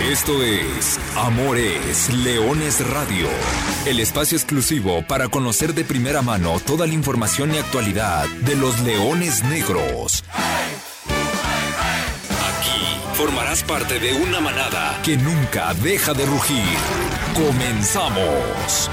Esto es Amores Leones Radio, el espacio exclusivo para conocer de primera mano toda la información y actualidad de los leones negros. Aquí formarás parte de una manada que nunca deja de rugir. Comenzamos.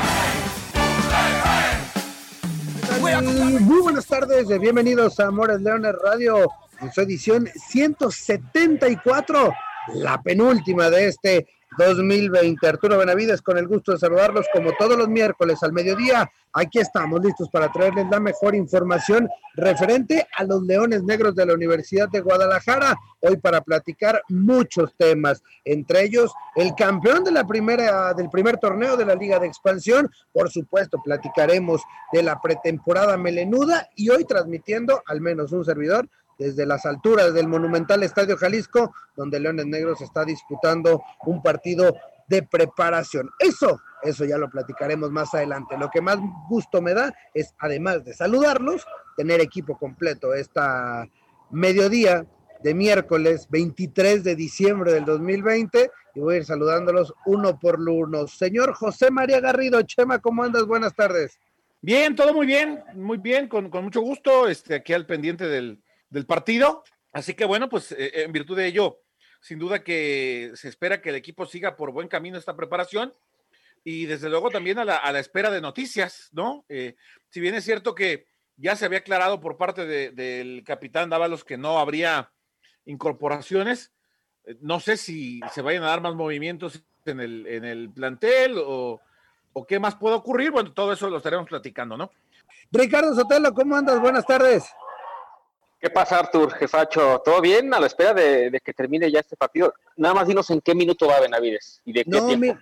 Muy buenas tardes, bienvenidos a Amores Leones Radio en su edición 174 la penúltima de este 2020. Arturo Benavides, con el gusto de saludarlos como todos los miércoles al mediodía. Aquí estamos listos para traerles la mejor información referente a los Leones Negros de la Universidad de Guadalajara. Hoy para platicar muchos temas, entre ellos el campeón de la primera, del primer torneo de la Liga de Expansión. Por supuesto, platicaremos de la pretemporada melenuda y hoy transmitiendo, al menos un servidor, desde las alturas del monumental Estadio Jalisco, donde Leones Negros está disputando un partido de preparación. Eso, eso ya lo platicaremos más adelante. Lo que más gusto me da es, además de saludarlos, tener equipo completo esta mediodía de miércoles 23 de diciembre del 2020 y voy a ir saludándolos uno por uno. Señor José María Garrido, Chema, ¿cómo andas? Buenas tardes. Bien, todo muy bien, muy bien, con, con mucho gusto, este, aquí al pendiente del, del partido. Así que bueno, pues eh, en virtud de ello, sin duda que se espera que el equipo siga por buen camino esta preparación y desde luego también a la, espera de noticias, ¿no? Eh, si bien es cierto que ya se había aclarado por parte del capitán Dávalos que no habría incorporaciones, eh, no sé si se vayan a dar más movimientos en el, en el plantel o, o qué más puede ocurrir. Bueno, todo eso lo estaremos platicando, ¿no? Ricardo Sotelo, ¿cómo andas? Buenas tardes. ¿Qué pasa, Artur, jefacho? ¿Todo bien? A la espera de, que termine ya este partido. Nada más dinos en qué minuto va Benavides y de qué no,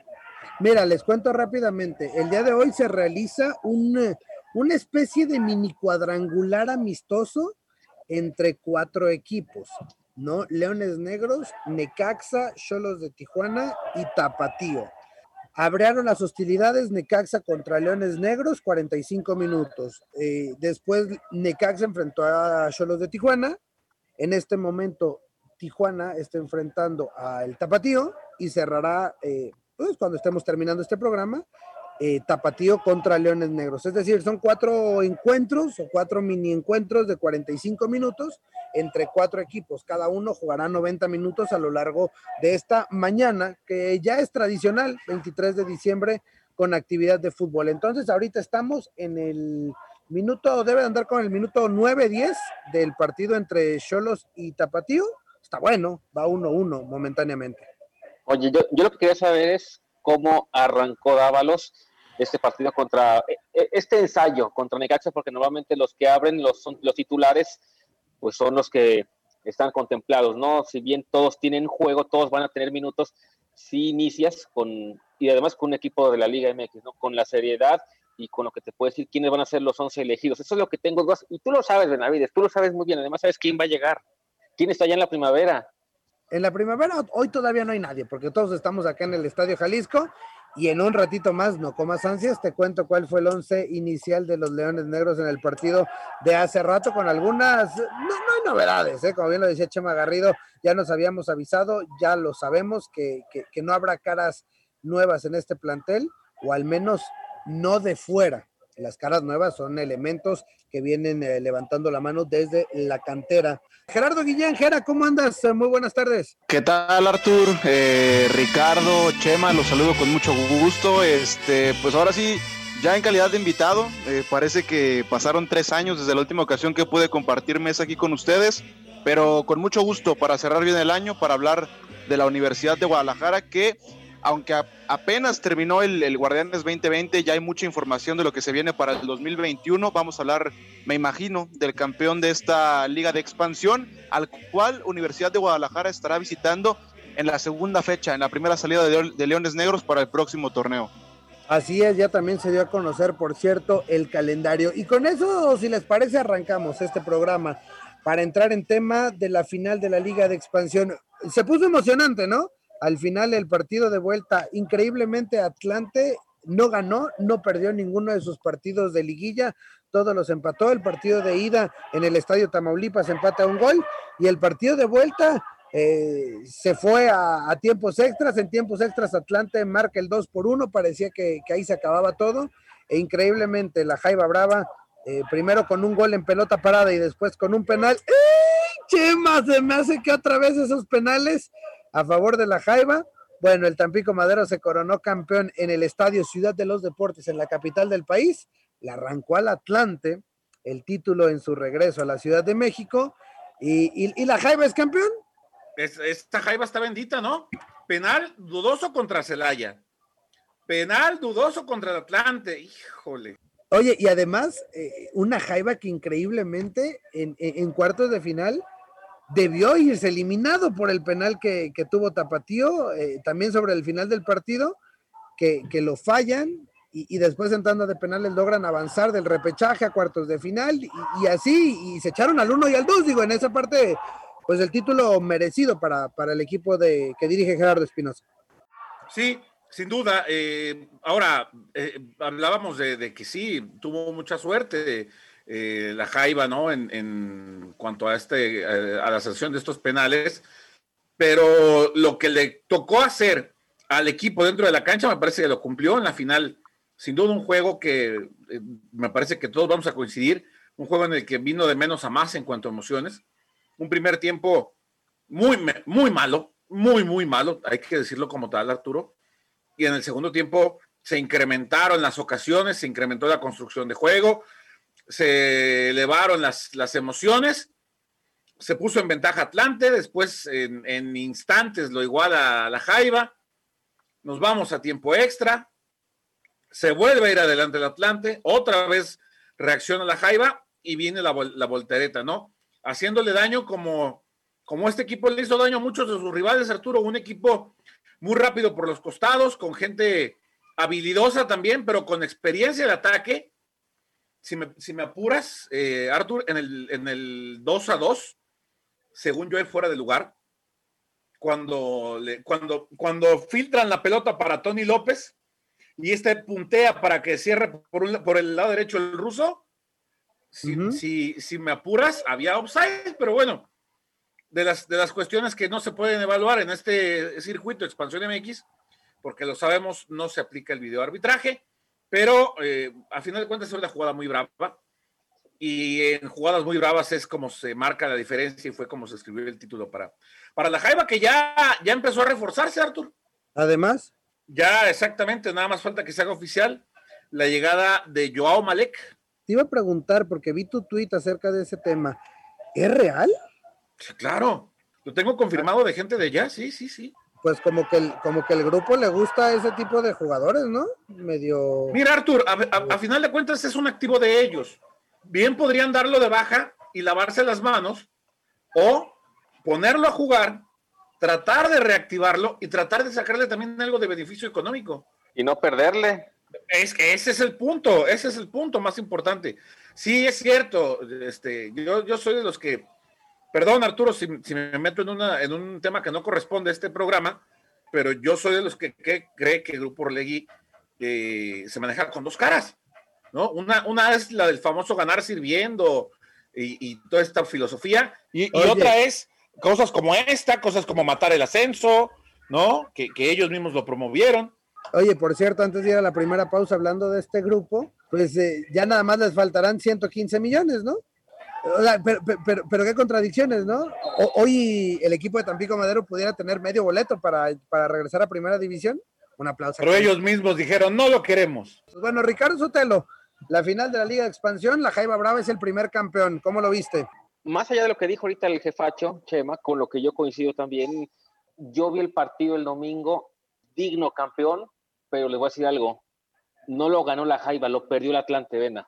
Mira, les cuento rápidamente. El día de hoy se realiza un, una especie de mini cuadrangular amistoso entre cuatro equipos, ¿no? Leones Negros, Necaxa, Cholos de Tijuana y Tapatío. Abrieron las hostilidades Necaxa contra Leones Negros, 45 minutos. Eh, después Necaxa enfrentó a Cholos de Tijuana. En este momento Tijuana está enfrentando al Tapatío y cerrará, eh, pues cuando estemos terminando este programa, eh, Tapatío contra Leones Negros. Es decir, son cuatro encuentros o cuatro mini encuentros de 45 minutos entre cuatro equipos. Cada uno jugará 90 minutos a lo largo de esta mañana, que ya es tradicional, 23 de diciembre, con actividad de fútbol. Entonces, ahorita estamos en el minuto, debe andar con el minuto 9-10 del partido entre Cholos y Tapatío. Está bueno, va 1-1 momentáneamente. Oye, yo, yo lo que quería saber es cómo arrancó Dávalos este partido contra, e, e, este ensayo contra Necaxa, porque normalmente los que abren los, son, los titulares, pues son los que están contemplados, ¿no? Si bien todos tienen juego, todos van a tener minutos, si inicias con, y además con un equipo de la Liga MX, ¿no? Con la seriedad y con lo que te puede decir quiénes van a ser los 11 elegidos. Eso es lo que tengo y tú lo sabes, Benavides, tú lo sabes muy bien, además sabes quién va a llegar, quién está allá en la primavera. En la primavera hoy todavía no hay nadie, porque todos estamos acá en el Estadio Jalisco y en un ratito más, no comas ansias, te cuento cuál fue el once inicial de los Leones Negros en el partido de hace rato, con algunas, no, hay novedades, ¿eh? como bien lo decía Chema Garrido, ya nos habíamos avisado, ya lo sabemos, que, que no habrá caras nuevas en este plantel, o al menos no de fuera. Las caras nuevas son elementos que vienen eh, levantando la mano desde la cantera. Gerardo Guillén, Gera, ¿cómo andas? Muy buenas tardes. ¿Qué tal, Artur? Eh, Ricardo, Chema, los saludo con mucho gusto. Este, pues ahora sí, ya en calidad de invitado, eh, parece que pasaron tres años desde la última ocasión que pude compartir mesa aquí con ustedes, pero con mucho gusto para cerrar bien el año, para hablar de la Universidad de Guadalajara, que aunque apenas terminó el, Guardianes 2020, ya hay mucha información de lo que se viene para el 2021. Vamos a hablar, me imagino, del campeón de esta liga de expansión, al cual Universidad de Guadalajara estará visitando en la segunda fecha, en la primera salida de, de Leones Negros para el próximo torneo. Así es, ya también se dio a conocer, por cierto, el calendario. Y con eso, si les parece, arrancamos este programa para entrar en tema de la final de la Liga de Expansión. Se puso emocionante, ¿no? Al final el partido de vuelta, increíblemente Atlante no ganó, no perdió ninguno de sus partidos de liguilla, todos los empató. El partido de ida en el Estadio Tamaulipas empata un gol y el partido de vuelta eh, se fue a, tiempos extras, en tiempos extras Atlante marca el 2 por 1, parecía que, ahí se acababa todo, e increíblemente la Jaiba Brava, eh, primero con un gol en pelota parada y después con un penal, ¡Eh, Chema! Se me hace que otra vez esos penales a favor de la Jaiba. Bueno, el Tampico Madero se coronó campeón en el Estadio Ciudad de los Deportes en la capital del país, le arrancó al Atlante el título en su regreso a la Ciudad de México, y, y la Jaiba es campeón esta Jaiba está bendita, ¿no? Penal dudoso contra Celaya. Penal dudoso contra el Atlante. Híjole. Oye, y además, eh, una Jaiba que increíblemente en, cuartos de final debió irse eliminado por el penal que, tuvo Tapatío, eh, también sobre el final del partido, que, lo fallan y, después en tanda de penales logran avanzar del repechaje a cuartos de final y, y, así, y se echaron al uno y al dos, digo, en esa parte pues el título merecido para, para el equipo de, que dirige Gerardo Espinosa. Sí, sin duda. Eh, ahora, eh, hablábamos de, que sí, tuvo mucha suerte eh, la Jaiba, ¿no? En, cuanto a, este, a la sanción de estos penales, pero lo que le tocó hacer al equipo dentro de la cancha me parece que lo cumplió en la final. Sin duda un juego que me parece que todos vamos a coincidir, un juego en el que vino de menos a más en cuanto a emociones un primer tiempo muy, muy malo, muy, muy malo, hay que decirlo como tal, Arturo. Y en el segundo tiempo se incrementaron las ocasiones, se incrementó la construcción de juego, se elevaron las, las emociones, se puso en ventaja Atlante, después en, instantes lo iguala a la Jaiba, nos vamos a tiempo extra, se vuelve a ir adelante el Atlante, otra vez reacciona la Jaiba y viene la, la voltereta, ¿no? haciéndole daño como, como este equipo le hizo daño a muchos de sus rivales, Arturo, un equipo muy rápido por los costados, con gente habilidosa también, pero con experiencia de ataque. Si me, apuras, eh, Artur, en el, en el 2 a 2, según yo, él fuera de lugar, cuando, le, cuando, cuando filtran la pelota para Tony López y este puntea para que cierre por, por el lado derecho el ruso, si, si, me apuras, había offside, pero bueno, de las, de las cuestiones que no se pueden evaluar en este circuito de expansión MX, porque lo sabemos, no se aplica el video arbitraje, pero eh, a final de cuentas es una jugada muy brava. Y en jugadas muy bravas es como se marca la diferencia y fue como se escribió el título para, para la Jaiba, que ya, ya empezó a reforzarse, Artur. Además. Ya, exactamente, nada más falta que se haga oficial la llegada de Joao Malek, te iba a preguntar, porque vi tu tweet acerca de ese tema. ¿Es real? claro, lo tengo confirmado de gente de allá, sí, sí, sí. Pues como que el, como que el grupo le gusta ese tipo de jugadores, ¿no? Medio. Mira, Artur, a, final de cuentas es un activo de ellos. Bien podrían darlo de baja y lavarse las manos, o ponerlo a jugar, tratar de reactivarlo y tratar de sacarle también algo de beneficio económico. Y no perderle. Es que ese es el punto, ese es el punto más importante. Sí, es cierto, este, yo, yo soy de los que, perdón Arturo si, me meto en, una, en un tema que no corresponde a este programa, pero yo soy de los que, cree que el Grupo Orlegui eh, se maneja con dos caras, ¿no? Una, una es la del famoso ganar sirviendo y, toda esta filosofía, y, otra es cosas como esta, cosas como matar el ascenso, ¿no? Que, que ellos mismos lo promovieron. Oye, por cierto, antes de ir a la primera pausa hablando de este grupo, pues eh, ya nada más les faltarán 115 millones, ¿no? Pero, qué contradicciones, ¿no? hoy el equipo de Tampico Madero pudiera tener medio boleto para, para regresar a primera división. Un aplauso. Pero ellos mismos dijeron, no lo queremos. Pues bueno, Ricardo Sotelo, la final de la Liga de Expansión, la Jaiba Brava es el primer campeón. ¿Cómo lo viste? Más allá de lo que dijo ahorita el jefacho, Chema, con lo que yo coincido también, yo vi el partido el domingo, digno campeón, pero les voy a decir algo, no lo ganó la Jaiba, lo perdió el Atlante Vena.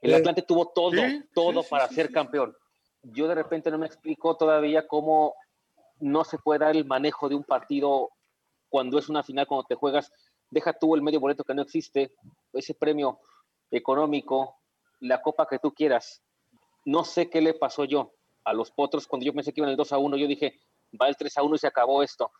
El Atlante tuvo todo, todo para ser campeón. Yo de repente no me explico todavía cómo no se puede dar el manejo de un partido cuando es una final, cuando te juegas, deja tú el medio boleto que no existe, ese premio económico, la copa que tú quieras. No sé qué le pasó yo a los potros cuando yo pensé que iban el 2 a 1, yo dije, va el 3 a 1 y se acabó esto.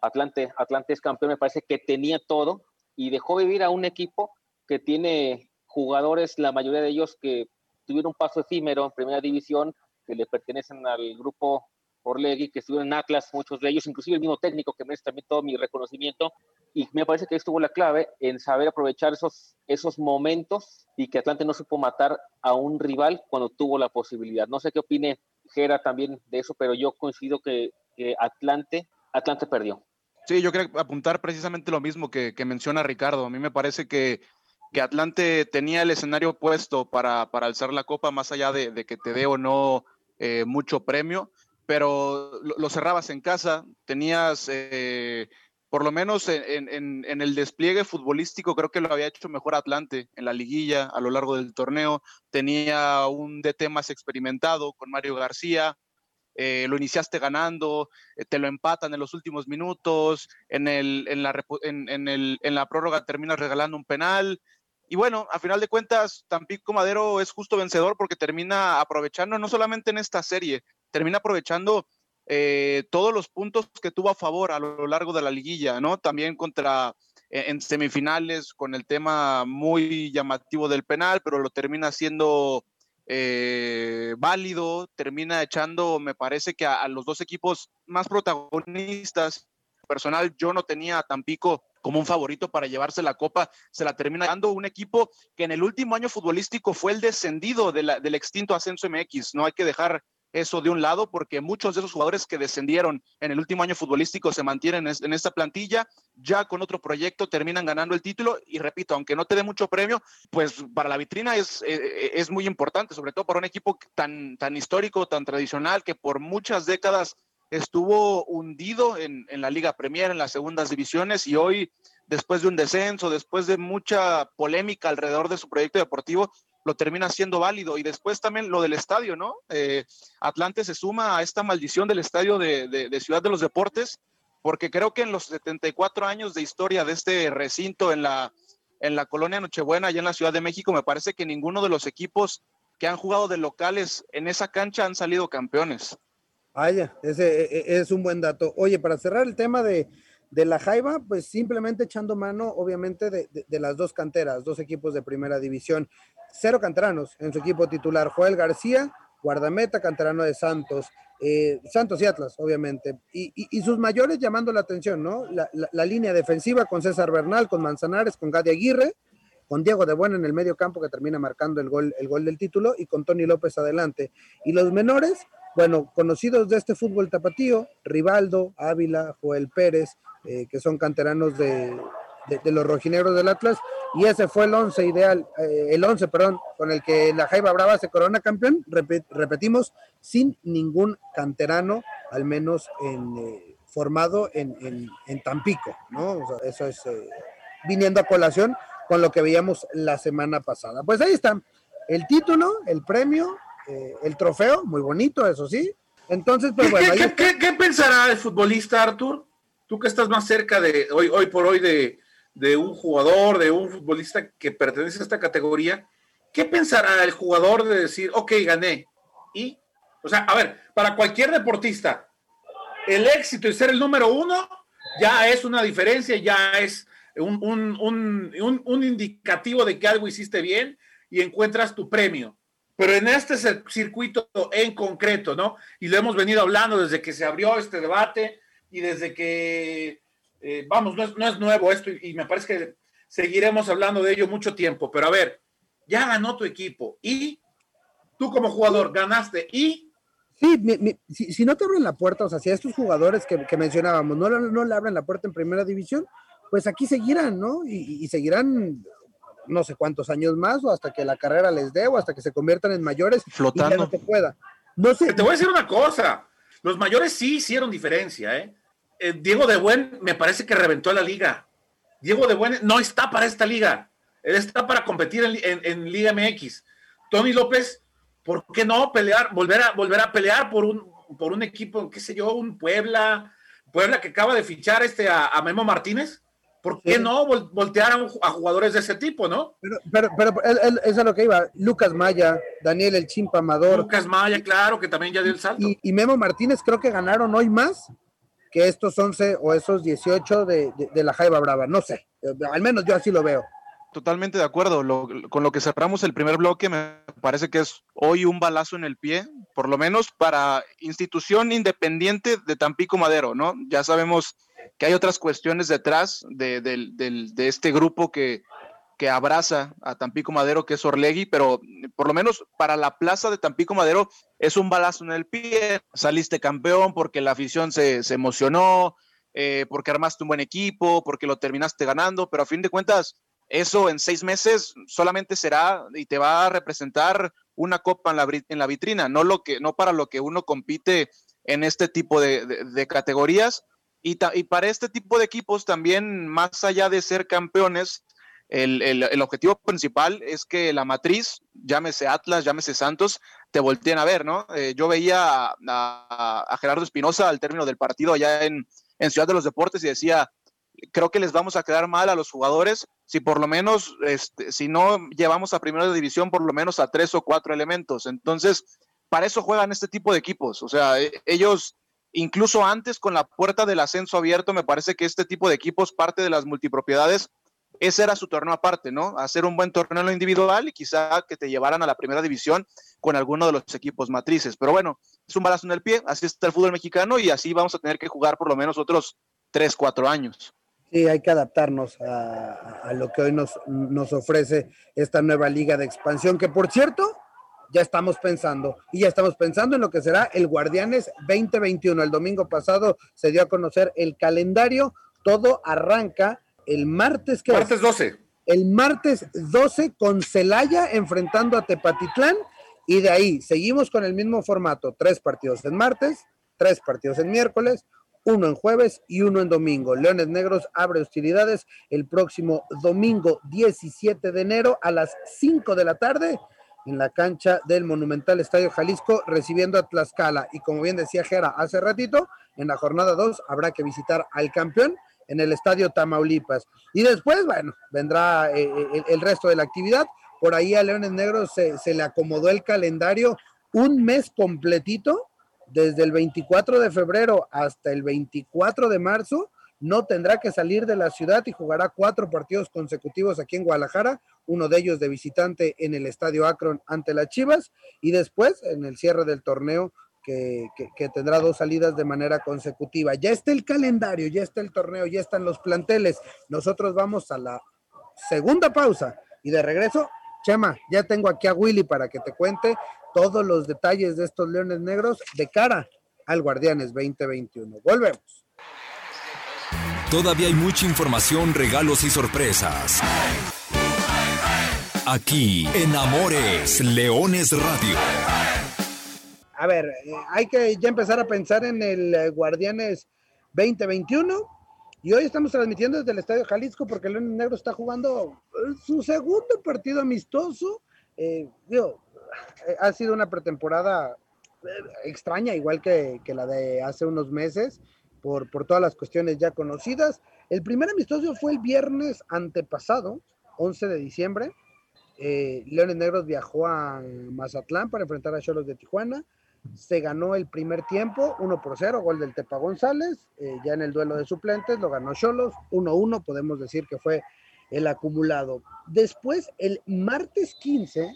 Atlante, Atlante es campeón, me parece que tenía todo, y dejó vivir a un equipo que tiene jugadores, la mayoría de ellos que tuvieron un paso efímero en primera división, que le pertenecen al grupo Orlegui, que estuvieron en Atlas, muchos de ellos, inclusive el mismo técnico que merece también todo mi reconocimiento. Y me parece que estuvo la clave en saber aprovechar esos, esos momentos y que Atlante no supo matar a un rival cuando tuvo la posibilidad. No sé qué opine Gera también de eso, pero yo coincido que, Atlante, Atlante perdió. Sí, yo quiero apuntar precisamente lo mismo que menciona Ricardo. A mí me parece que, que Atlante tenía el escenario puesto para, para alzar la copa, más allá de, de que te dé o no eh, mucho premio pero lo, cerrabas en casa, tenías, eh, por lo menos en, en, el despliegue futbolístico, creo que lo había hecho mejor Atlante en la liguilla a lo largo del torneo, tenía un DT más experimentado con Mario García, eh, lo iniciaste ganando, eh, te lo empatan en los últimos minutos, en, el, en, la, en, el, en la prórroga terminas regalando un penal. Y bueno, a final de cuentas, Tampico Madero es justo vencedor porque termina aprovechando no solamente en esta serie, termina aprovechando eh, todos los puntos que tuvo a favor a lo largo de la liguilla, ¿no? También contra e, en semifinales con el tema muy llamativo del penal, pero lo termina haciendo eh, válido, termina echando, me parece que a, los dos equipos más protagonistas. Personal, yo no tenía a Tampico como un favorito para llevarse la copa, se la termina dando un equipo que en el último año futbolístico fue el descendido del extinto ascenso MX. No hay que dejar eso de un lado, porque muchos de esos jugadores que descendieron en el último año futbolístico se mantienen en esta plantilla, ya con otro proyecto terminan ganando el título y repito, aunque no te dé mucho premio, pues para la vitrina es, eh, eh, es muy importante, sobre todo para un equipo tan, tan histórico, tan tradicional, que por muchas décadas estuvo hundido en, en la Liga Premier, en las segundas divisiones y hoy, después de un descenso, después de mucha polémica alrededor de su proyecto deportivo, lo termina siendo válido. Y después también lo del estadio, ¿no? Eh, Atlante se suma a esta maldición del estadio de, Ciudad de los Deportes, porque creo que en los 74 años de historia de este recinto en la, en la colonia Nochebuena, allá en la Ciudad de México, me parece que ninguno de los equipos que han jugado de locales en esa cancha han salido campeones. Vaya, ese e, e, es un buen dato. Oye, para cerrar el tema de, la Jaiba, pues simplemente echando mano, obviamente, de, las dos canteras, dos equipos de primera división cero canteranos en su equipo titular. Joel García, guardameta, canterano de Santos, eh, Santos y Atlas, obviamente. Y, sus mayores llamando la atención, ¿no? La, línea defensiva con César Bernal, con Manzanares, con Gadi Aguirre, con Diego de Buena en el medio campo que termina marcando el gol, el gol del título y con Tony López adelante. Y los menores, bueno, conocidos de este fútbol tapatío, Rivaldo, Ávila, Joel Pérez, eh, que son canteranos de, los rojinegros del Atlas, y ese fue el 11 ideal, eh, el 11, perdón, con el que la Jaiba Brava se corona campeón, repetimos, sin ningún canterano, al menos en, eh, formado en, Tampico, ¿no? eso es viniendo a colación con lo que veíamos la semana pasada. Pues ahí está, el título, el premio, el trofeo, muy bonito, eso sí. Entonces, pues bueno. ¿Qué, ¿qué, pensará el futbolista, Artur? Tú que estás más cerca de hoy, hoy por hoy de, de un jugador, de un futbolista que pertenece a esta categoría, ¿qué pensará el jugador de decir, ok, gané? Y, o sea, a ver, para cualquier deportista, el éxito y ser el número uno ya es una diferencia, ya es un, un, indicativo de que algo hiciste bien y encuentras tu premio. Pero en este circuito en concreto, ¿no? Y lo hemos venido hablando desde que se abrió este debate y desde que eh, vamos, no es, nuevo esto y, me parece que seguiremos hablando de ello mucho tiempo, pero a ver, ya ganó tu equipo y tú como jugador ganaste y... Sí, si, no te abren la puerta, o sea, si a estos jugadores que, mencionábamos no, no, le abren la puerta en primera división, pues aquí seguirán, ¿no? Y, seguirán no sé cuántos años más o hasta que la carrera les dé o hasta que se conviertan en mayores flotando y no te pueda. No sé. Te voy a decir una cosa, los mayores sí hicieron diferencia, ¿eh? Eh, Diego de Buen me parece que reventó la liga. Diego de Buen no está para esta liga. Él está para competir en, Liga MX. Tony López, ¿por qué no pelear, volver a, volver a pelear por un, por un equipo, qué sé yo, un Puebla, Puebla que acaba de fichar este a, Memo Martínez? ¿Por qué no voltear a, jugadores de ese tipo, no? Pero, pero, eso es lo que iba. Lucas Maya, Daniel El Chimpa Amador. Lucas Maya, claro, que también ya dio el salto. Y, y Memo Martínez creo que ganaron hoy más que estos 11 o esos 18 de, de, la Jaiba Brava. No sé, al menos yo así lo veo. Totalmente de acuerdo. con lo que cerramos el primer bloque, me parece que es hoy un balazo en el pie, por lo menos para institución independiente de Tampico Madero, ¿no? Ya sabemos que hay otras cuestiones detrás de, de este grupo que, que abraza a Tampico Madero, que es Orlegui, pero por lo menos para la plaza de Tampico Madero es un balazo en el pie. Saliste campeón porque la afición se, emocionó, eh, porque armaste un buen equipo, porque lo terminaste ganando, pero a fin de cuentas, eso en seis meses solamente será y te va a representar una copa en la, en la vitrina, no, lo que, no para lo que uno compite en este tipo de, categorías. Y, para este tipo de equipos también, más allá de ser campeones, el, objetivo principal es que la matriz, llámese Atlas, llámese Santos, te volteen a ver, ¿no? Eh, yo veía a, Gerardo Espinosa al término del partido allá en, Ciudad de los Deportes y decía, creo que les vamos a quedar mal a los jugadores si por lo menos, este, si no llevamos a primera división, por lo menos a tres o cuatro elementos. Entonces, para eso juegan este tipo de equipos. O sea, e, ellos, incluso antes con la puerta del ascenso abierto, me parece que este tipo de equipos, parte de las multipropiedades, ese era su torneo aparte, ¿no? Hacer un buen torneo individual y quizá que te llevaran a la primera división con alguno de los equipos matrices. Pero bueno, es un balazo en el pie, así está el fútbol mexicano y así vamos a tener que jugar por lo menos otros tres, cuatro años. Sí, hay que adaptarnos a, lo que hoy nos ofrece esta nueva liga de expansión, que por cierto, ya estamos pensando y ya estamos pensando en lo que será el Guardianes 2021. El domingo pasado se dio a conocer el calendario, todo arranca el martes que martes 12. El martes 12 con Celaya enfrentando a Tepatitlán y de ahí seguimos con el mismo formato, tres partidos en martes, tres partidos en miércoles, uno en jueves y uno en domingo. Leones Negros abre hostilidades el próximo domingo 17 de enero a las 5 de la tarde en la cancha del Monumental Estadio Jalisco recibiendo a Tlaxcala. Y como bien decía Jera hace ratito, en la jornada 2 habrá que visitar al campeón en el Estadio Tamaulipas. Y después, bueno, vendrá eh, eh, el, resto de la actividad. Por ahí a Leones Negros se, se le acomodó el calendario un mes completito, desde el 24 de febrero hasta el 24 de marzo, no tendrá que salir de la ciudad y jugará cuatro partidos consecutivos aquí en Guadalajara, uno de ellos de visitante en el Estadio Akron ante las Chivas y después en el cierre del torneo que, tendrá dos salidas de manera consecutiva. Ya está el calendario, ya está el torneo, ya están los planteles. Nosotros vamos a la segunda pausa y de regreso, Chema, ya tengo aquí a Willy para que te cuente todos los detalles de estos Leones Negros de cara al Guardianes 2021. Volvemos. Todavía hay mucha información, regalos y sorpresas. Aquí en Amores Leones Radio a ver, eh, hay que ya empezar a pensar en el eh, Guardianes 2021. Y hoy estamos transmitiendo desde el Estadio Jalisco porque León Negro está jugando eh, su segundo partido amistoso. ha sido una pretemporada extraña, igual que, la de hace unos meses, por, por todas las cuestiones ya conocidas. El primer amistoso fue el viernes antepasado, 11 de diciembre. Leones Negros viajó a Mazatlán para enfrentar a Cholos de Tijuana se ganó el primer tiempo, 1 por 0, gol del Tepa González, eh, ya en el duelo de suplentes lo ganó Cholos, 1-1, podemos decir que fue el acumulado. Después, el martes 15,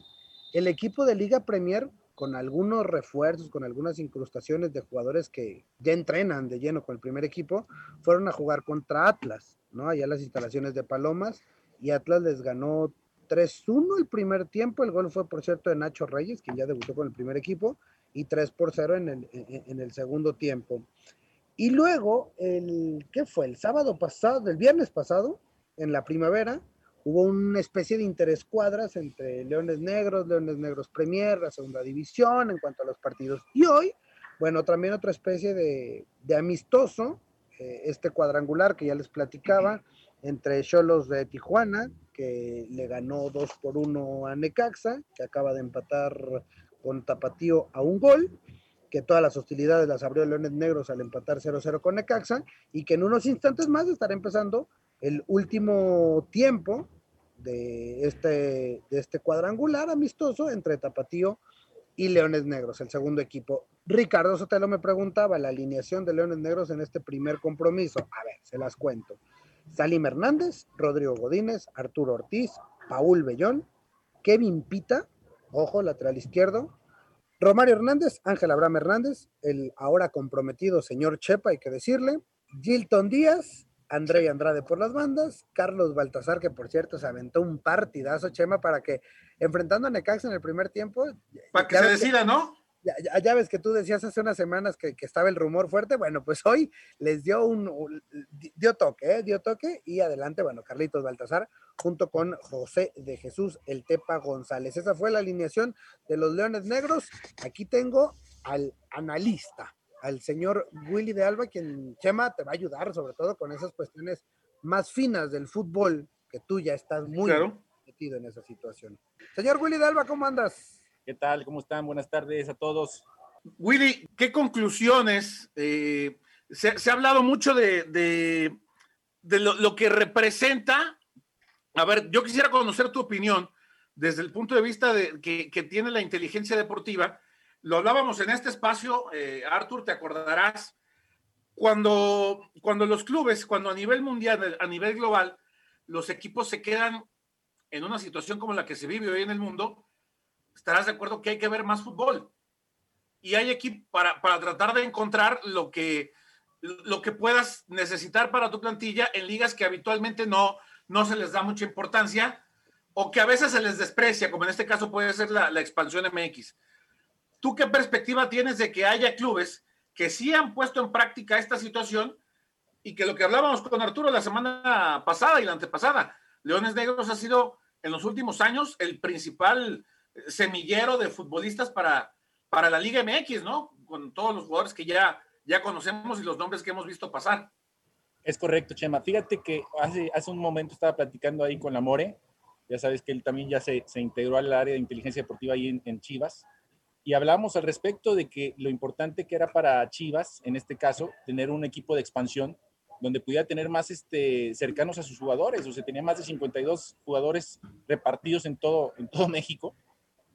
el equipo de Liga Premier, con algunos refuerzos, con algunas incrustaciones de jugadores que ya entrenan de lleno con el primer equipo, fueron a jugar contra Atlas, ¿no? Allá las instalaciones de Palomas, y Atlas les ganó 3-1 el primer tiempo, el gol fue por cierto de Nacho Reyes, quien ya debutó con el primer equipo, y 3 por 0 en el, en el segundo tiempo. Y luego, el, ¿qué fue? El sábado pasado, el viernes pasado, en la primavera, hubo una especie de interescuadras entre Leones Negros, Leones Negros Premier, la segunda división en cuanto a los partidos. Y hoy, bueno, también otra especie de, de amistoso, eh, este cuadrangular que ya les platicaba, entre Cholos de Tijuana, que le ganó 2 por 1 a Necaxa, que acaba de empatar con Tapatío a un gol, que todas las hostilidades las abrió Leones Negros al empatar 0-0 con Necaxa, y que en unos instantes más estará empezando el último tiempo de este, de este cuadrangular amistoso entre Tapatío y Leones Negros, el segundo equipo. Ricardo Sotelo me preguntaba la alineación de Leones Negros en este primer compromiso. A ver, se las cuento. Salim Hernández, Rodrigo Godínez, Arturo Ortiz, Paul Bellón, Kevin Pita, ojo, lateral izquierdo, Romario Hernández, Ángel Abraham Hernández, el ahora comprometido señor Chepa, hay que decirle, Gilton Díaz, André Andrade por las bandas, Carlos Baltasar, que por cierto se aventó un partidazo, Chema, para que enfrentando a Necaxa en el primer tiempo. Para que se decida, ¿no? Ya, ves que tú decías hace unas semanas que, estaba el rumor fuerte. Bueno, pues hoy les dio un, dio toque, ¿eh? dio toque y adelante, bueno, Carlitos Baltasar junto con José de Jesús El Tepa González. Esa fue la alineación de los Leones Negros. Aquí tengo al analista, al señor Willy de Alba, quien Chema te va a ayudar sobre todo con esas cuestiones más finas del fútbol, que tú ya estás muy metido en esa situación. Señor Willy de Alba, ¿cómo andas? ¿Qué tal? ¿Cómo están? Buenas tardes a todos. Willy, ¿qué conclusiones? Eh, se, ha hablado mucho de, lo, que representa. A ver, yo quisiera conocer tu opinión desde el punto de vista de, que, tiene la inteligencia deportiva lo hablábamos en este espacio, eh, Arthur, te acordarás, cuando, cuando los clubes, cuando a nivel mundial, a nivel global, los equipos se quedan en una situación como la que se vive hoy en el mundo, estarás de acuerdo que hay que ver más fútbol. Y hay equipos para, para tratar de encontrar lo que, lo que puedas necesitar para tu plantilla en ligas que habitualmente no, no se les da mucha importancia o que a veces se les desprecia, como en este caso puede ser la, la expansión MX. ¿Tú qué perspectiva tienes de que haya clubes que sí han puesto en práctica esta situación y que lo que hablábamos con Arturo la semana pasada y la antepasada, Leones Negros ha sido en los últimos años el principal semillero de futbolistas para, para la Liga MX, ¿no? Con todos los jugadores que ya, ya conocemos y los nombres que hemos visto pasar. Es correcto, Chema. Fíjate que hace, hace un momento estaba platicando ahí con la More. Ya sabes que él también ya se, se integró al área de inteligencia deportiva ahí en Chivas y hablamos al respecto de que lo importante que era para Chivas, en este caso, tener un equipo de expansión donde pudiera tener más este, cercanos a sus jugadores, o sea, tenía más de 52 jugadores repartidos en todo, en todo México,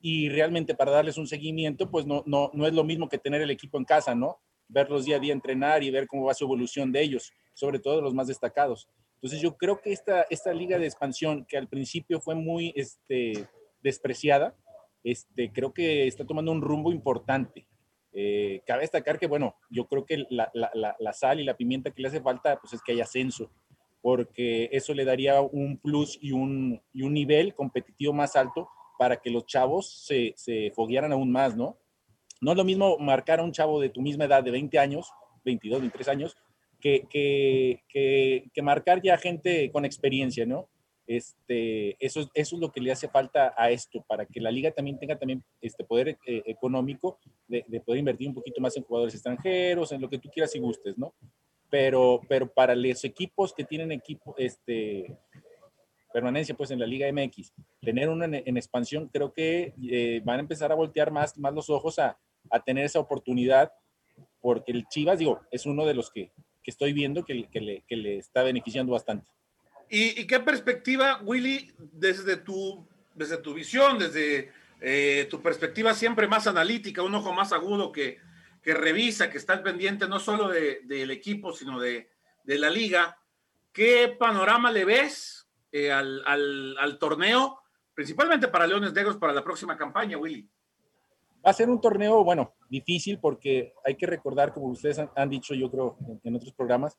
y realmente para darles un seguimiento, pues no, no, no es lo mismo que tener el equipo en casa, ¿no? Verlos día a día entrenar y ver cómo va su evolución de ellos, sobre todo los más destacados. Entonces yo creo que esta, esta liga de expansión, que al principio fue muy este, despreciada, este, creo que está tomando un rumbo importante. Eh, cabe destacar que, bueno, yo creo que la, sal y la pimienta que le hace falta, pues es que haya ascenso, porque eso le daría un plus y un, nivel competitivo más alto para que los chavos se, se foguearan aún más, ¿no? No es lo mismo marcar a un chavo de tu misma edad, de 20 años, 22, 23 años, que, que, que marcar ya gente con experiencia, ¿no? Este, eso, eso es lo que le hace falta a esto, para que la liga también tenga también este poder eh, económico de, poder invertir un poquito más en jugadores extranjeros, en lo que tú quieras y gustes, ¿no? Pero, pero para los equipos que tienen equipo, este, permanencia pues en la Liga MX, tener una en, expansión, creo que eh, van a empezar a voltear más, más los ojos a, a, tener esa oportunidad, porque el Chivas, digo, es uno de los que, que estoy viendo que, que, le, que le está beneficiando bastante. ¿Y, qué perspectiva, Willy, desde tu, desde tu visión, desde eh, tu perspectiva siempre más analítica, un ojo más agudo que, que revisa, que está pendiente no solo del equipo, sino de, la liga, ¿qué panorama le ves eh, al, al, torneo, principalmente para Leones Negros para la próxima campaña, Willy? Va a ser un torneo, bueno, difícil porque hay que recordar, como ustedes han, dicho, yo creo, en otros programas,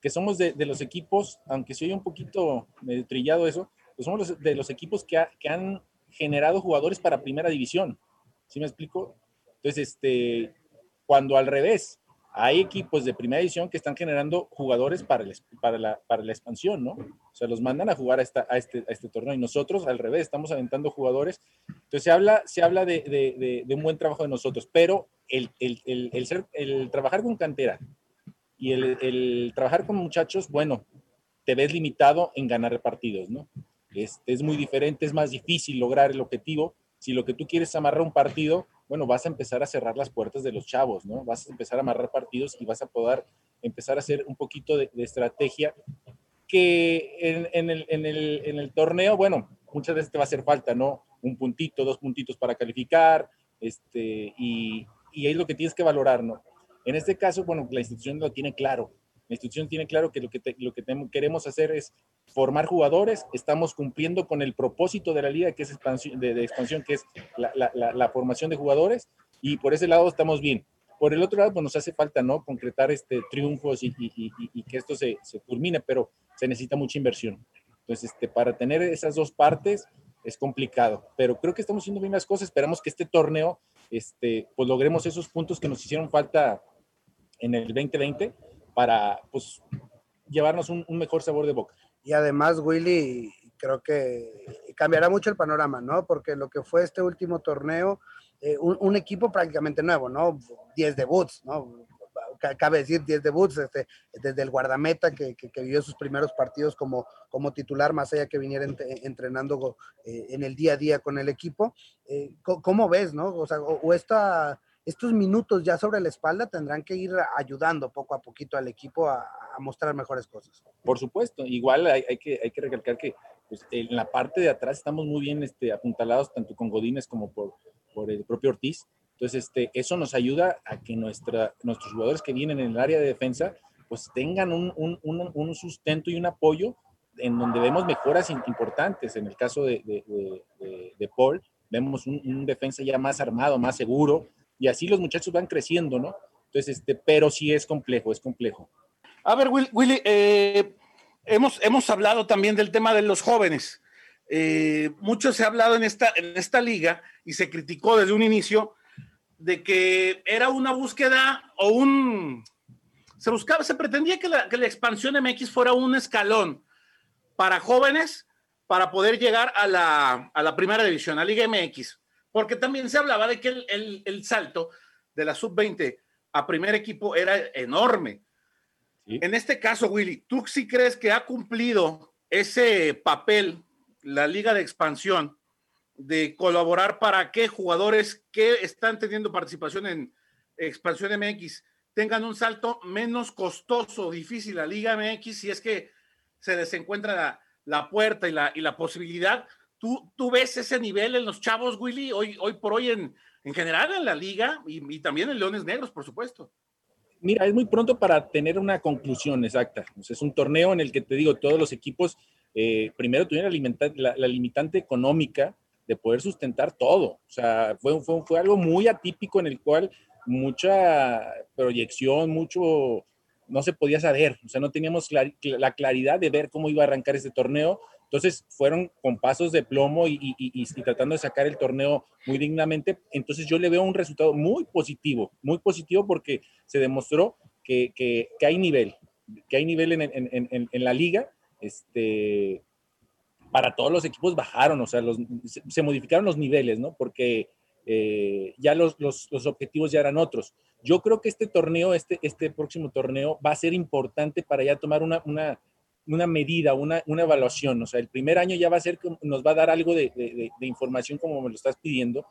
que somos de, los equipos, aunque soy un poquito medio trillado eso, pues somos de los equipos que, que, han generado jugadores para primera división. ¿Sí me explico? Entonces, este, cuando al revés, hay equipos de primera división que están generando jugadores para, la, expansión, ¿no? O sea, los mandan a jugar este, a este torneo y nosotros al revés, estamos aventando jugadores. Entonces, se habla, de, un buen trabajo de nosotros, pero el, trabajar con cantera, y el, trabajar con muchachos, bueno, te ves limitado en ganar partidos, ¿no? Es muy diferente, es más difícil lograr el objetivo. Si lo que tú quieres es amarrar un partido, bueno, vas a empezar a cerrar las puertas de los chavos, ¿no? Vas a empezar a amarrar partidos y vas a poder empezar a hacer un poquito de, estrategia que en, el, torneo, bueno, muchas veces te va a hacer falta, ¿no? Un puntito, dos puntitos para calificar, este, y, y ahí es lo que tienes que valorar, ¿no? En este caso, bueno, la institución lo tiene claro. La institución tiene claro que lo que, lo que queremos hacer es formar jugadores, estamos cumpliendo con el propósito de la liga, que es expansión, de, expansión, que es la, formación de jugadores, y por ese lado estamos bien. Por el otro lado, pues nos hace falta, ¿no? Concretar este, triunfos y, que esto se, se, culmine, pero se necesita mucha inversión. Entonces, este, para tener esas dos partes es complicado, pero creo que estamos haciendo bien las cosas. Esperamos que este torneo, este, pues logremos esos puntos que nos hicieron falta en el 2020 para pues llevarnos un, mejor sabor de boca. Y además, Willy, creo que cambiará mucho el panorama, ¿no? Porque lo que fue este último torneo, eh, un, equipo prácticamente nuevo, ¿no? 10 debuts, ¿no? Cabe decir 10 debuts, este, desde el guardameta que, que, vivió sus primeros partidos como, como titular, más allá que viniera entrenando eh, en el día a día con el equipo. Eh, ¿Cómo ves, no? O sea, o esta estos minutos ya sobre la espalda tendrán que ir ayudando poco a poquito al equipo a, mostrar mejores cosas. Por supuesto, igual hay, que, hay que recalcar que pues, en la parte de atrás estamos muy bien este, apuntalados, tanto con Godínez como por, por el propio Ortiz. Entonces, este, eso nos ayuda a que nuestra, nuestros jugadores que vienen en el área de defensa pues tengan un, un, un, sustento y un apoyo en donde vemos mejoras importantes. En el caso de, de, de Paul, vemos un, defensa ya más armado, más seguro, y así los muchachos van creciendo, ¿no? Entonces, este, pero sí es complejo, es complejo. A ver, Willy, eh, hemos, hemos hablado también del tema de los jóvenes. Eh, mucho se ha hablado en esta, en esta liga y se criticó desde un inicio de que era una búsqueda o un... Se buscaba, se pretendía que la, que la expansión MX fuera un escalón para jóvenes para poder llegar a la, a la primera división, a Liga MX porque también se hablaba de que el, salto de la sub-20 a primer equipo era enorme. En este caso, Willy, ¿tú sí crees que ha cumplido ese papel la liga de expansión de colaborar para que jugadores que están teniendo participación en expansión MX tengan un salto menos costoso, difícil a Liga MX si es que se les encuentra la, puerta y la, y la posibilidad ¿Tú, ves ese nivel en los chavos, Willy, hoy, hoy por hoy en, en general en la liga y, también en Leones Negros, por supuesto? Mira, es muy pronto para tener una conclusión exacta. es un torneo en el que te digo, todos los equipos eh, primero tuvieron la, limitante económica de poder sustentar todo. O sea, fue, fue, fue algo muy atípico en el cual mucha proyección, mucho, no se podía saber. O sea, no teníamos la claridad de ver cómo iba a arrancar este torneo entonces fueron con pasos de plomo y, tratando de sacar el torneo muy dignamente. Entonces yo le veo un resultado muy positivo, muy positivo porque se demostró que, hay nivel, que hay nivel en, la liga. Este, para todos los equipos bajaron, o sea, se, modificaron los niveles, ¿no? Porque eh, ya los, objetivos ya eran otros. Yo creo que este torneo, este, este próximo torneo, va a ser importante para ya tomar una, una una medida, una, una, evaluación. O sea, el primer año ya va a ser, nos va a dar algo de, de, información como me lo estás pidiendo,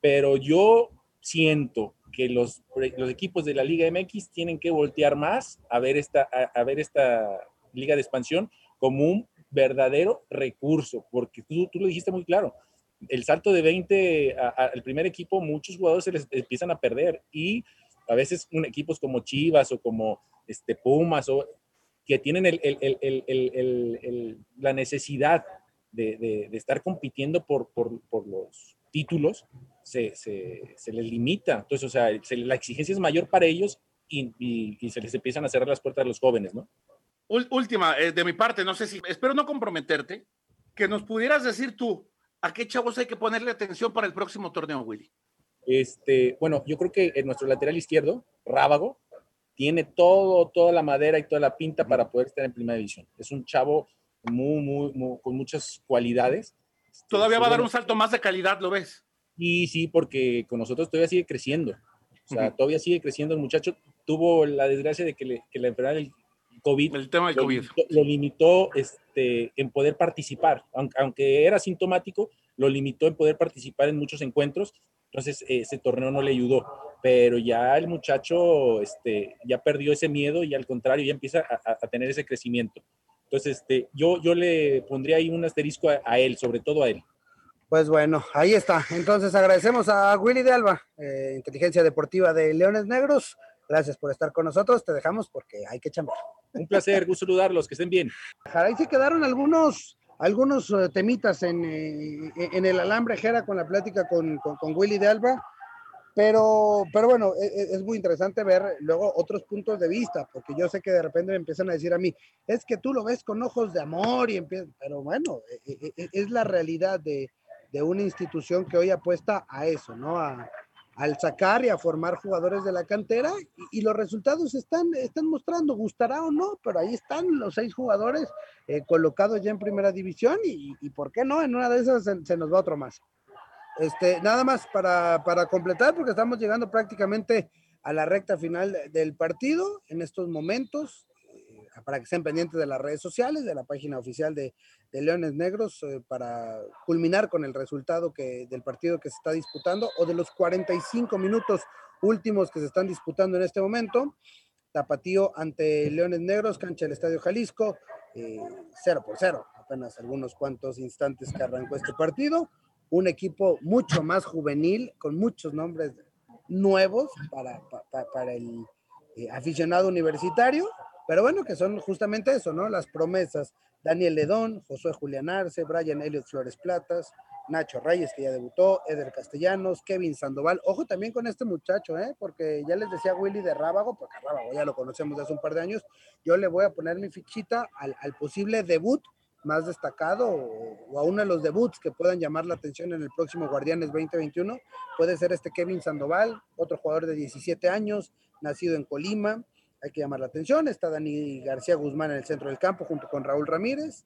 pero yo siento que los, los, equipos de la Liga MX tienen que voltear más a ver esta, a, ver esta Liga de Expansión como un verdadero recurso, porque tú, tú lo dijiste muy claro. El salto de 20 al primer equipo, muchos jugadores se les empiezan a perder y a veces un, equipos como Chivas o como este, Pumas o que tienen la necesidad de, estar compitiendo por, los títulos, se, les limita. Entonces, o sea, la exigencia es mayor para ellos y, se les empiezan a cerrar las puertas a los jóvenes, ¿no? Última, eh, de mi parte, no sé si, espero no comprometerte, que nos pudieras decir tú, ¿a qué chavos hay que ponerle atención para el próximo torneo, Willy? Este, bueno, yo creo que en nuestro lateral izquierdo, Rábago, tiene todo, toda la madera y toda la pinta para poder estar en primera división. Es un chavo muy, muy, con muchas cualidades. Todavía va a dar un salto más de calidad, ¿lo ves? Y sí, porque con nosotros todavía sigue creciendo. O sea, todavía sigue creciendo. El muchacho tuvo la desgracia de que, le, que la enfermedad del COVID, el tema del lo, COVID. Limitó, lo limitó este, en poder participar. Aunque, aunque era sintomático, lo limitó en poder participar en muchos encuentros. Entonces, ese torneo no le ayudó pero ya el muchacho este, ya perdió ese miedo y al contrario ya empieza a, tener ese crecimiento. Entonces, este, yo, yo le pondría ahí un asterisco a, él, sobre todo a él. Pues bueno, ahí está. Entonces agradecemos a Willy de Alba, eh, Inteligencia Deportiva de Leones Negros. Gracias por estar con nosotros. Te dejamos porque hay que chambear. Un placer, gusto saludarlos, que estén bien. Ahí se quedaron algunos, algunos eh, temitas en, eh, en el alambre Jera con la plática con, con, con Willy de Alba. Pero, pero bueno, es, e, es, muy interesante ver luego otros puntos de vista, porque yo sé que de repente me empiezan a decir a mí, es que tú lo ves con ojos de amor, y empieza, pero bueno, e, e, es la realidad de, de, una institución que hoy apuesta a eso, ¿no? A, al sacar y a formar jugadores de la cantera y, los resultados están, están mostrando, gustará o no, pero ahí están los seis jugadores eh, colocados ya en primera división y, y, por qué no, en una de esas se, se nos va otro más. Este, nada más para, para, completar, porque estamos llegando prácticamente a la recta final del partido en estos momentos, para que estén pendientes de las redes sociales, de la página oficial de, de Leones Negros, eh, para culminar con el resultado que, del partido que se está disputando o de los 45 minutos últimos que se están disputando en este momento. Tapatío ante Leones Negros, cancha del Estadio Jalisco, eh, cero por cero, apenas algunos cuantos instantes que arrancó este partido un equipo mucho más juvenil, con muchos nombres nuevos para, para, para el eh, aficionado universitario, pero bueno, que son justamente eso, ¿no? Las promesas. Daniel Ledón, Josué Julián Arce, Brian Elliot Flores Platas, Nacho Reyes, que ya debutó, Eder Castellanos, Kevin Sandoval. Ojo también con este muchacho, ¿eh? porque ya les decía Willy de Rábago, porque Rábago ya lo conocemos de hace un par de años. Yo le voy a poner mi fichita al, posible debut más destacado o, o, a uno de los debuts que puedan llamar la atención en el próximo Guardianes 2021 puede ser este Kevin Sandoval, otro jugador de 17 años, nacido en Colima, hay que llamar la atención, está Dani García Guzmán en el centro del campo junto con Raúl Ramírez,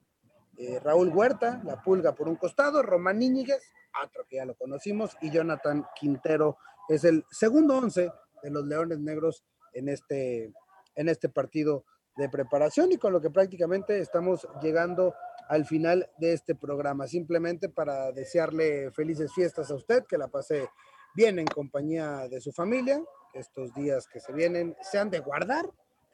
eh, Raúl Huerta, la pulga por un costado, Román Íñiguez, otro que ya lo conocimos, y Jonathan Quintero es el segundo once de los Leones Negros en este, en este partido de preparación y con lo que prácticamente estamos llegando al final de este programa. Simplemente para desearle felices fiestas a usted, que la pase bien en compañía de su familia, estos días que se vienen sean de guardar,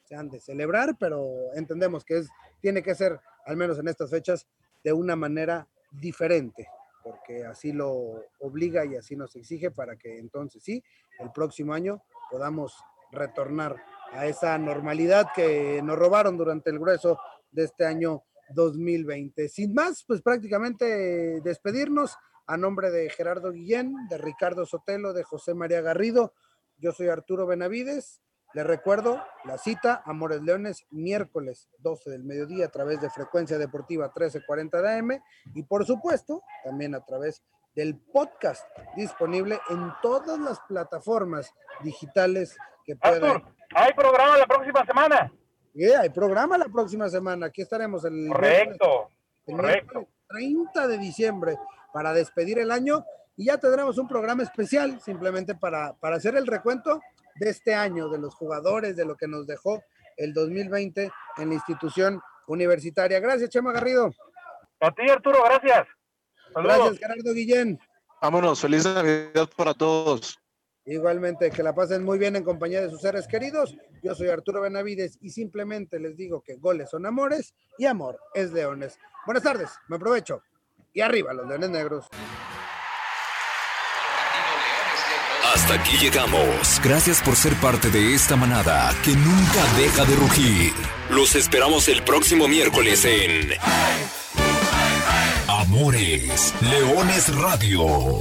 sean de celebrar, pero entendemos que es, tiene que ser, al menos en estas fechas, de una manera diferente, porque así lo obliga y así nos exige para que entonces sí, el próximo año podamos retornar a esa normalidad que nos robaron durante el grueso de este año 2020. Sin más, pues prácticamente despedirnos a nombre de Gerardo Guillén, de Ricardo Sotelo, de José María Garrido. Yo soy Arturo Benavides. Les recuerdo la cita Amores Leones miércoles 12 del mediodía a través de Frecuencia Deportiva 1340 de AM y por supuesto también a través del podcast disponible en todas las plataformas digitales que puedan. Arthur, hay programa la próxima semana. Yeah, hay programa la próxima semana. Aquí estaremos el, correcto, el correcto. 30 de diciembre para despedir el año y ya tendremos un programa especial simplemente para, para hacer el recuento de este año, de los jugadores, de lo que nos dejó el 2020 en la institución universitaria. Gracias, Chema Garrido. A ti, Arturo, gracias. Saludos. Gracias, Gerardo Guillén. Vámonos, feliz Navidad para todos. Igualmente, que la pasen muy bien en compañía de sus seres queridos. Yo soy Arturo Benavides y simplemente les digo que goles son amores y amor es leones. Buenas tardes, me aprovecho. Y arriba los leones negros. Hasta aquí llegamos. Gracias por ser parte de esta manada que nunca deja de rugir. Los esperamos el próximo miércoles en Amores Leones Radio.